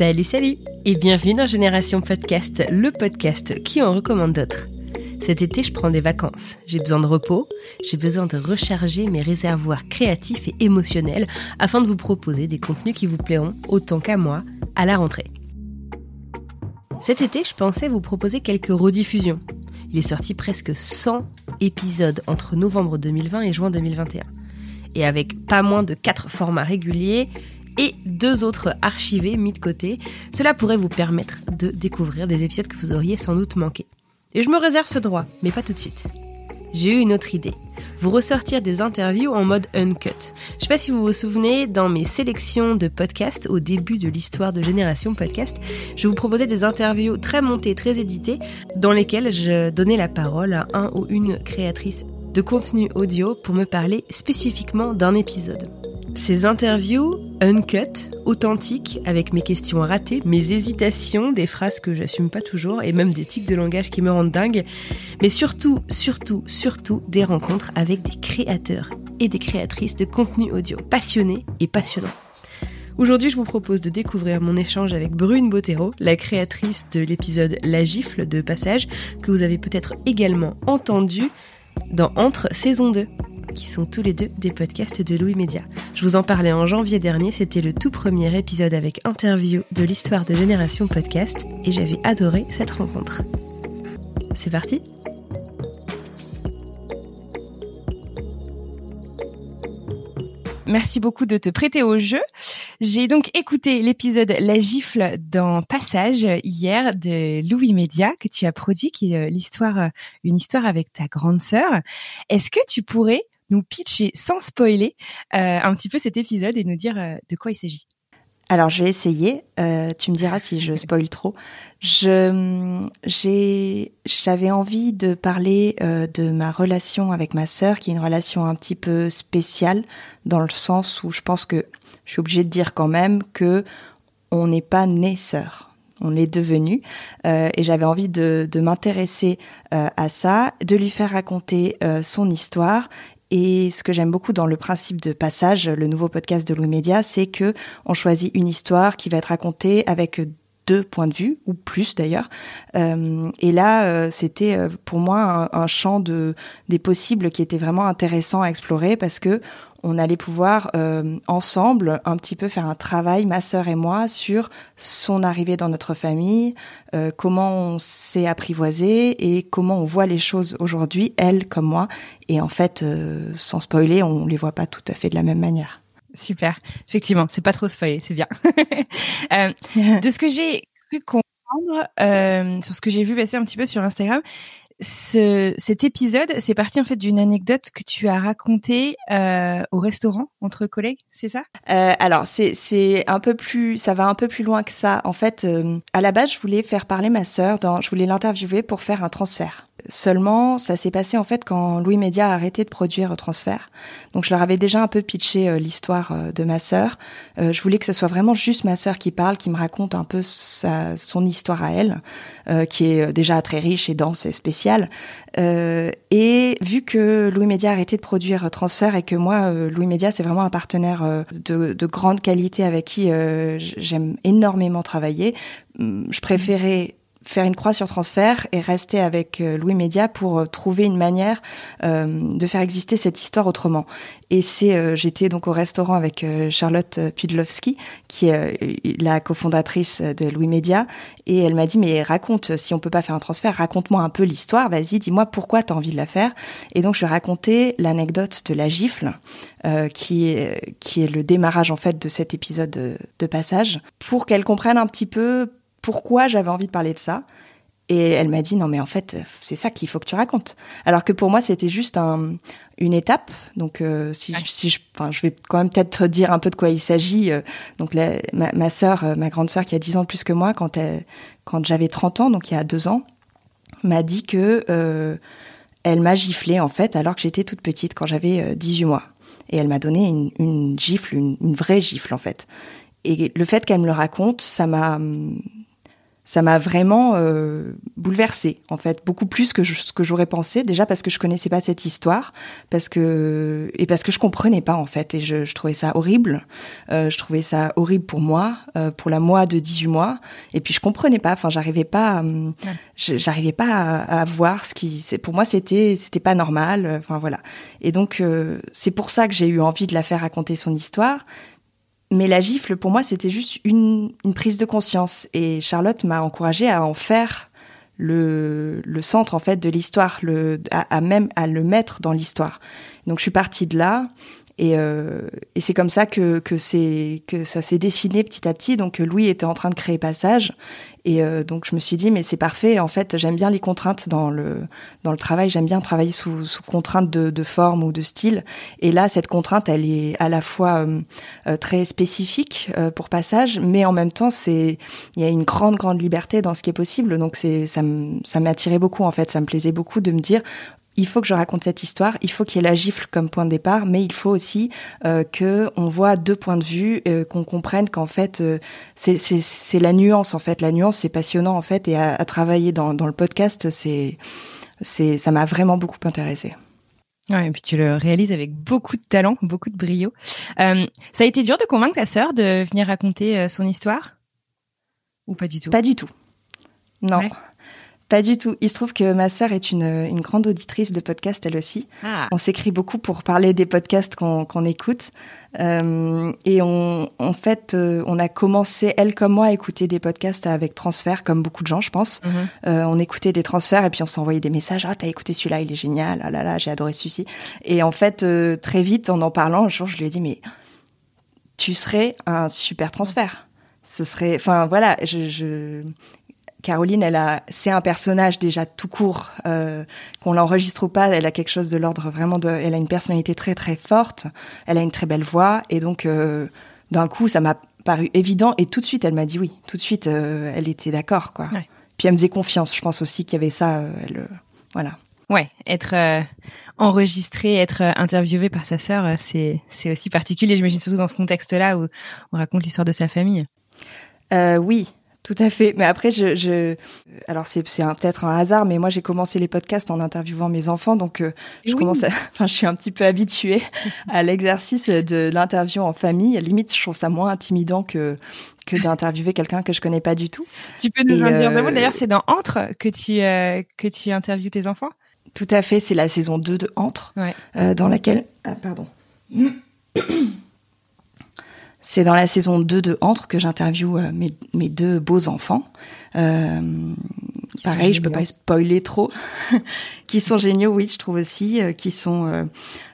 Salut, salut et bienvenue dans Génération Podcast, le podcast qui en recommande d'autres. Cet été, je prends des vacances. J'ai besoin de repos, j'ai besoin de recharger mes réservoirs créatifs et émotionnels afin de vous proposer des contenus qui vous plairont autant qu'à moi à la rentrée. Cet été, je pensais vous proposer quelques rediffusions. Il est sorti presque 100 épisodes entre novembre 2020 et juin 2021. Et avec pas moins de 4 formats réguliers, et deux autres archivés mis de côté, cela pourrait vous permettre de découvrir des épisodes que vous auriez sans doute manqué. Et je me réserve ce droit, mais pas tout de suite. J'ai eu une autre idée. Vous ressortir des interviews en mode uncut. Je sais pas si vous vous souvenez, dans mes sélections de podcasts au début de l'histoire de Génération Podcast, je vous proposais des interviews très montées, très éditées, dans lesquelles je donnais la parole à un ou une créatrice de contenu audio pour me parler spécifiquement d'un épisode. Ces interviews uncut, authentiques, avec mes questions ratées, mes hésitations, des phrases que j'assume pas toujours et même des tics de langage qui me rendent dingue, mais surtout, surtout, surtout des rencontres avec des créateurs et des créatrices de contenu audio passionnés et passionnants. Aujourd'hui, je vous propose de découvrir mon échange avec Brune Bottero, la créatrice de l'épisode La gifle de passage, que vous avez peut-être également entendu dans Entre saison 2 qui sont tous les deux des podcasts de Louis Média. Je vous en parlais en janvier dernier, c'était le tout premier épisode avec interview de l'histoire de Génération Podcast et j'avais adoré cette rencontre. C'est parti Merci beaucoup de te prêter au jeu. J'ai donc écouté l'épisode La gifle dans Passage hier de Louis Média que tu as produit, qui est l'histoire, une histoire avec ta grande sœur. Est-ce que tu pourrais nous pitcher sans spoiler euh, un petit peu cet épisode et nous dire euh, de quoi il s'agit. Alors, je vais essayer. Euh, tu me diras si je spoil trop. Je, j'ai, j'avais envie de parler de ma relation avec ma sœur, qui est une relation un petit peu spéciale, dans le sens où je pense que je suis obligée de dire quand même que on n'est pas né sœur on l'est devenu. Et j'avais envie de, de m'intéresser à ça, de lui faire raconter son histoire et ce que j'aime beaucoup dans le principe de passage, le nouveau podcast de Louis Média, c'est que on choisit une histoire qui va être racontée avec deux points de vue ou plus d'ailleurs. Euh, et là, euh, c'était euh, pour moi un, un, champ de des possibles qui était vraiment intéressant à explorer parce que on allait pouvoir euh, ensemble un petit peu faire un travail, ma sœur et moi, sur son arrivée dans notre famille, euh, comment on s'est apprivoisé et comment on voit les choses aujourd'hui, elle comme moi. Et en fait, euh, sans spoiler, on les voit pas tout à fait de la même manière. Super, effectivement, c'est pas trop spoilé, c'est bien. Euh, de ce que j'ai cru comprendre, euh, sur ce que j'ai vu passer un petit peu sur Instagram, ce, cet épisode, c'est parti en fait d'une anecdote que tu as racontée euh, au restaurant entre collègues, c'est ça? Euh, Alors c'est c'est un peu plus, ça va un peu plus loin que ça. En fait, euh, à la base, je voulais faire parler ma sœur, dans, je voulais l'interviewer pour faire un transfert. Seulement, ça s'est passé en fait quand Louis Média a arrêté de produire Transfert. Donc je leur avais déjà un peu pitché euh, l'histoire euh, de ma sœur. Euh, je voulais que ce soit vraiment juste ma sœur qui parle, qui me raconte un peu sa, son histoire à elle, qui est déjà très riche et dense et spéciale. Et vu que Louis Média a arrêté de produire Transfert et que moi, Louis Média, c'est vraiment un partenaire de, de grande qualité avec qui j'aime énormément travailler, hum, je préférais faire une croix sur transfert et rester avec euh, Louis Média pour euh, trouver une manière euh, de faire exister cette histoire autrement. Et c'est, j'étais donc au restaurant avec Charlotte Pudlowski, qui est la cofondatrice de Louis Média, et elle m'a dit mais raconte, si on peut pas faire un transfert, raconte-moi un peu l'histoire, vas-y, dis-moi pourquoi tu as envie de la faire. Et donc je lui ai raconté l'anecdote de la gifle, qui est qui est le démarrage en fait de cet épisode de, de passage, pour qu'elle comprenne un petit peu pourquoi j'avais envie de parler de ça. Et elle m'a dit non mais en fait c'est ça qu'il faut que tu racontes. Alors que pour moi c'était juste un, une étape. Donc euh, si, si je, enfin je vais quand même peut-être dire un peu de quoi il s'agit. Euh, donc ma, ma sœur, euh, ma grande sœur qui a 10 ans plus que moi quand elle, quand j'avais 30 ans, donc il y a deux ans, m'a dit que euh, elle m'a giflé en fait alors que j'étais toute petite quand j'avais 18 mois. Et elle m'a donné une, une gifle, une, une vraie gifle en fait. Et le fait qu'elle me le raconte, ça m'a ça m'a vraiment euh, bouleversée en fait beaucoup plus que ce que j'aurais pensé déjà parce que je connaissais pas cette histoire parce que et parce que je comprenais pas en fait et je, je trouvais ça horrible. Euh, je trouvais ça horrible pour moi euh, pour la moi de 18 mois et puis je comprenais pas enfin j'arrivais pas j'arrivais pas à, à, voir ce qui c'est pour moi c'était c'était pas normal enfin voilà. Et donc euh, c'est pour ça que j'ai eu envie de la faire raconter son histoire mais la gifle, pour moi, c'était juste une, une, prise de conscience. Et Charlotte m'a encouragée à en faire le, le centre, en fait, de l'histoire, à, à, même à le mettre dans l'histoire. Donc, je suis partie de là. Et, euh, et c'est comme ça que, que, que ça s'est dessiné petit à petit. Donc Louis était en train de créer Passage. Et euh, donc je me suis dit, mais c'est parfait. En fait, j'aime bien les contraintes dans le, dans le travail. J'aime bien travailler sous, sous contrainte de, de, forme ou de style. Et là, cette contrainte, elle est à la fois euh, très spécifique pour Passage, mais en même temps, il y a une grande, grande liberté dans ce qui est possible. Donc c'est ça m'attirait beaucoup, en fait. Ça me plaisait beaucoup de me dire, il faut que je raconte cette histoire, il faut qu'il y ait la gifle comme point de départ, mais il faut aussi euh, que on voit deux points de vue, euh, qu'on comprenne qu'en fait euh, c'est la nuance en fait, la nuance c'est passionnant en fait, et à, à travailler dans, dans, le podcast, c'est c'est ça m'a vraiment beaucoup intéressé. Ouais, et puis tu le réalises avec beaucoup de talent, beaucoup de brio. Euh, ça a été dur de convaincre ta sœur de venir raconter son histoire? Ou pas du tout? Pas du tout. Non. Ouais. Pas du tout. Il se trouve que ma sœur est une, une grande auditrice de podcasts, elle aussi. Ah. On s'écrit beaucoup pour parler des podcasts qu'on écoute. Euh, et on, en fait, euh, on a commencé, elle comme moi, à écouter des podcasts avec transfert, comme beaucoup de gens, je pense. Mm -hmm. euh, on écoutait des transferts et puis on s'envoyait des messages. Ah, t'as écouté celui-là, il est génial. Ah là là, j'ai adoré celui-ci. Et en fait, euh, très vite, en en parlant, un jour, je lui ai dit, mais tu serais un super transfert. Ce serait, enfin voilà, je, je Caroline, elle a, c'est un personnage déjà tout court, euh, qu'on l'enregistre ou pas, elle a quelque chose de l'ordre vraiment de, elle a une personnalité très très forte, elle a une très belle voix, et donc euh, d'un coup, ça m'a paru évident, et tout de suite, elle m'a dit oui, tout de suite, euh, elle était d'accord, quoi. Ouais. Puis elle me faisait confiance, je pense aussi qu'il y avait ça, elle, voilà. Ouais, être enregistré, être interviewé par sa sœur, c'est c'est aussi particulier. J'imagine surtout dans ce contexte-là où on raconte l'histoire de sa famille. oui, tout à fait. Mais après, je, je... alors c'est peut-être un hasard, mais moi j'ai commencé les podcasts en interviewant mes enfants, donc euh, je oui. commence, à... enfin je suis un petit peu habituée à l'exercice de l'interview en famille. Limite, je trouve ça moins intimidant que que d'interviewer quelqu'un que je connais pas du tout. Tu peux nous en dire euh... D'ailleurs, c'est dans Entre que tu euh, que tu interviews tes enfants. Tout à fait. C'est la saison 2 de Entre, ouais. euh, dans laquelle, ah, pardon. C'est dans la saison 2 de Entre que j'interviewe mes, mes, deux beaux enfants. Euh, pareil, je peux pas spoiler trop. qui sont géniaux, oui, je trouve aussi, euh, qui sont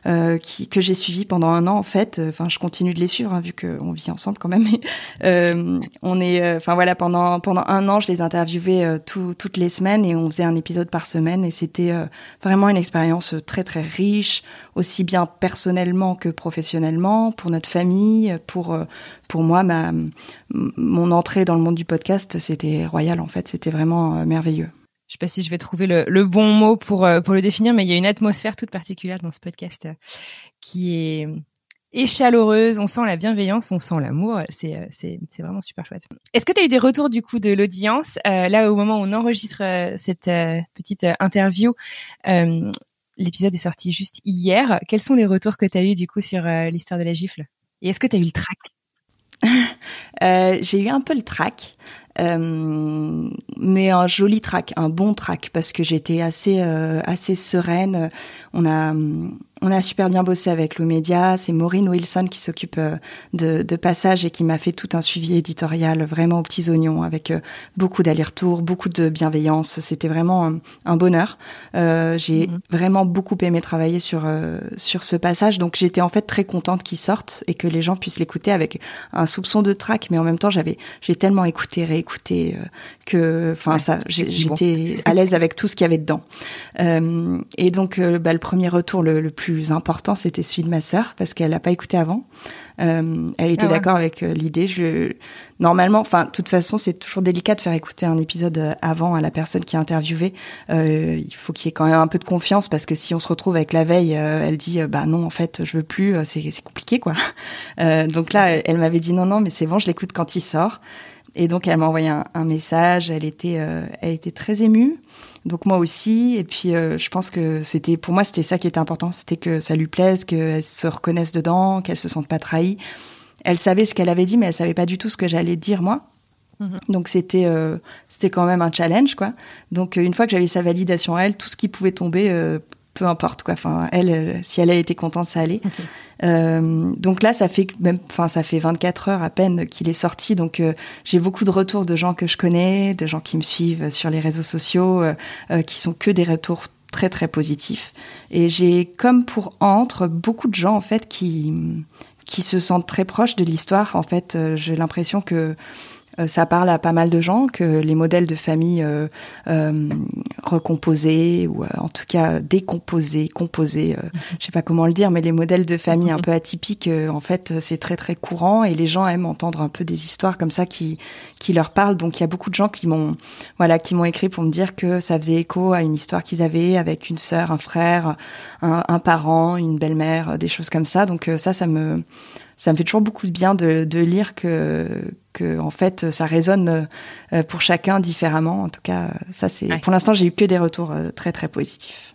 euh, euh que j'ai suivi pendant un an en fait. Enfin, je continue de les suivre hein, vu qu'on vit ensemble quand même. Euh, on est, enfin voilà, pendant pendant un an, je les interviewais tout, toutes les semaines et on faisait un épisode par semaine et c'était vraiment une expérience très très riche, aussi bien personnellement que professionnellement, pour notre famille, pour pour moi, mon entrée dans le monde du podcast, c'était royal en fait. C'était vraiment merveilleux je sais pas si je vais trouver le, bon mot pour euh, pour le définir, mais il y a une atmosphère toute particulière dans ce podcast euh, qui est et chaleureuse. On sent la bienveillance, on sent l'amour. C'est euh, vraiment super chouette. Est-ce que tu as eu des retours du coup de l'audience euh, là au moment où on enregistre cette petite interview? L'épisode est sorti juste hier. Quels sont les retours que tu as eu du coup sur l'histoire de la gifle? Et est-ce que tu as eu le trac? Euh, j'ai eu un peu le trac, euh, mais un joli trac, un bon trac, parce que j'étais assez euh, assez sereine. On a on a super bien bossé avec Louis Média. C'est Maureen Wilson qui s'occupe euh, de, de Passage et qui m'a fait tout un suivi éditorial vraiment aux petits oignons avec euh, beaucoup d'allers-retours, beaucoup de bienveillance. C'était vraiment un, bonheur. Euh, j'ai mhm. vraiment beaucoup aimé travailler sur euh, sur ce passage. Donc j'étais en fait très contente qu'il sorte et que les gens puissent l'écouter avec un soupçon de trac, mais en même temps j'avais j'ai tellement écouté, réécouté que enfin ça j'étais à l'aise avec tout ce qu'il y avait dedans. et donc bah, le premier retour le, le plus important c'était celui de ma sœur parce qu'elle n'a pas écouté avant. Euh, elle était ah d'accord avec euh, l'idée. Je normalement, enfin, de toute façon, c'est toujours délicat de faire écouter un épisode euh, avant à la personne qui est interviewée. Euh, il faut qu'il y ait quand même un peu de confiance parce que si on se retrouve avec la veille, elle dit bah non, en fait, je veux plus. c'est c'est compliqué quoi. donc là, elle, elle m'avait dit non non, mais c'est bon, je l'écoute quand il sort. Et donc elle m'a envoyé un, un, message. Elle était elle était très émue. Donc moi aussi, et puis euh, je pense que c'était pour moi c'était ça qui était important, c'était que ça lui plaise, qu'elle se reconnaisse dedans, qu'elle se sente pas trahie. Elle savait ce qu'elle avait dit, mais elle savait pas du tout ce que j'allais dire moi. Mhm. Donc c'était euh, c'était quand même un challenge quoi. Donc euh, une fois que j'avais sa validation à elle, tout ce qui pouvait tomber, peu importe quoi. Enfin elle, si elle, elle était contente, ça allait. Euh, donc là, ça fait même, enfin, ça fait 24 heures à peine qu'il est sorti. Donc euh, j'ai beaucoup de retours de gens que je connais, de gens qui me suivent sur les réseaux sociaux, euh, qui sont que des retours très très positifs. Et j'ai comme pour entre beaucoup de gens en fait qui qui se sentent très proches de l'histoire. En fait, j'ai l'impression que euh, ça parle à pas mal de gens que les modèles de famille euh, euh, recomposés ou en tout cas décomposés, composés, je sais pas comment le dire, mais les modèles de famille un peu atypiques, en fait, c'est très très courant et les gens aiment entendre un peu des histoires comme ça qui qui leur parlent. Donc il y a beaucoup de gens qui m'ont voilà qui m'ont écrit pour me dire que ça faisait écho à une histoire qu'ils avaient avec une sœur, un frère, un, un parent, une belle-mère, des choses comme ça. Donc ça, ça me ça me fait toujours beaucoup de bien de, de lire que, que en fait ça résonne euh, pour chacun différemment. En tout cas, ça c'est pour l'instant j'ai eu que des retours euh, très très positifs.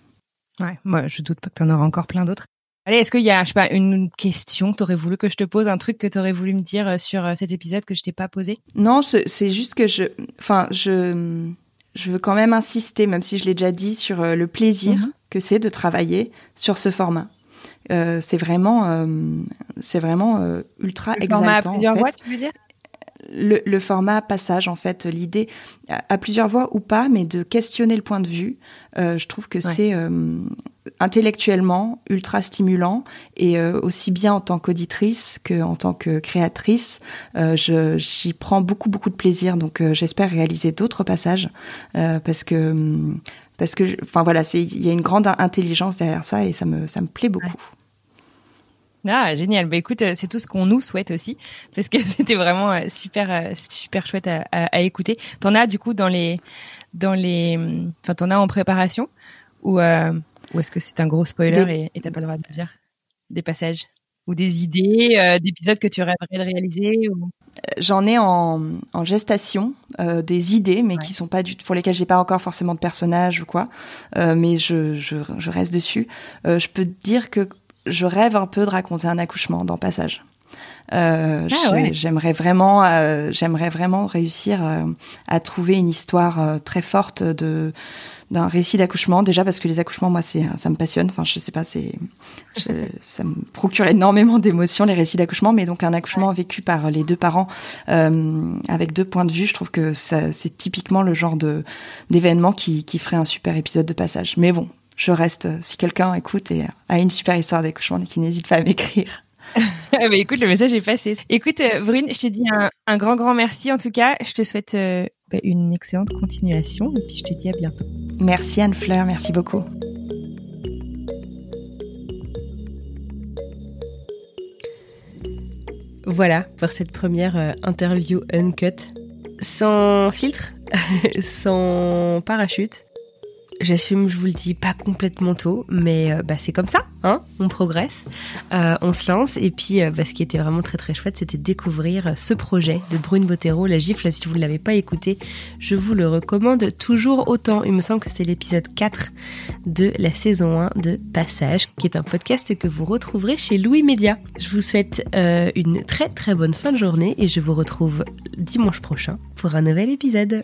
Ouais, moi je doute pas que tu en auras encore plein d'autres. Allez, est-ce qu'il y a, je sais pas, une question? Que tu aurais voulu que je te pose, un truc que tu aurais voulu me dire euh, sur cet épisode que je t'ai pas posé? Non, c'est juste que je, enfin, je, je veux quand même insister, même si je l'ai déjà dit, sur le plaisir mhm. que c'est de travailler sur ce format. Euh, c'est vraiment, euh, c'est vraiment euh, ultra le exaltant. Format à plusieurs voix, tu veux dire? Le, le, format passage, en fait, l'idée à, plusieurs voix ou pas, mais de questionner le point de vue, je trouve que c'est intellectuellement ultra stimulant et aussi bien en tant qu'auditrice qu'en tant que créatrice, j'y prends beaucoup beaucoup de plaisir. Donc j'espère réaliser d'autres passages parce que parce que, enfin voilà, il y a une grande intelligence derrière ça et ça me, ça me plaît beaucoup. Ah, génial. Bah, écoute, euh, c'est tout ce qu'on nous souhaite aussi, parce que c'était vraiment euh, super, euh, super chouette à, à, écouter. T'en as du coup dans les, dans les, enfin, t'en as en préparation? Ou, ou est-ce que c'est un gros spoiler et t'as pas le droit de dire des passages? Ou des idées d'épisodes que tu rêverais de réaliser ou... J'en ai en, en gestation euh, des idées, mais qui sont pas du pour lesquelles j'ai pas encore forcément de personnage ou quoi. Euh, mais je, je, je, reste dessus. Euh, je peux te dire que je rêve un peu de raconter un accouchement dans Passage. Euh, ah J'aimerais vraiment, euh, j'aimerais vraiment réussir euh, à trouver une histoire très forte de d'un récit d'accouchement. Déjà parce que les accouchements moi c'est ça me passionne. Enfin je sais pas c'est ça me procure énormément d'émotions les récits d'accouchement. Mais donc un accouchement vécu par les deux parents avec deux points de vue je trouve que c'est typiquement le genre de d'événement qui qui ferait un super épisode de passage. Mais bon je reste si quelqu'un écoute et a une super histoire d'accouchement qui n'hésite pas à m'écrire ah bah écoute, le message est passé. Écoute, euh, Brune, je te dis un, un, grand, grand merci. En tout cas, je te souhaite euh, bah, une excellente continuation et puis je te dis à bientôt. Merci Anne-Fleur, merci beaucoup. Voilà pour cette première euh, interview uncut. Sans filtre, sans parachute, j'assume, je vous le dis, pas complètement tôt, mais euh, bah, c'est comme ça, hein on progresse, euh, on se lance. Et puis, euh, bah, ce qui était vraiment très très chouette, c'était découvrir ce projet de Brune Bottero, La Gifle. Si vous ne l'avez pas écouté, je vous le recommande toujours autant. Il me semble que c'est l'épisode 4 de la saison 1 de Passage, qui est un podcast que vous retrouverez chez Louis Média. Je vous souhaite une très très bonne fin de journée et je vous retrouve dimanche prochain pour un nouvel épisode.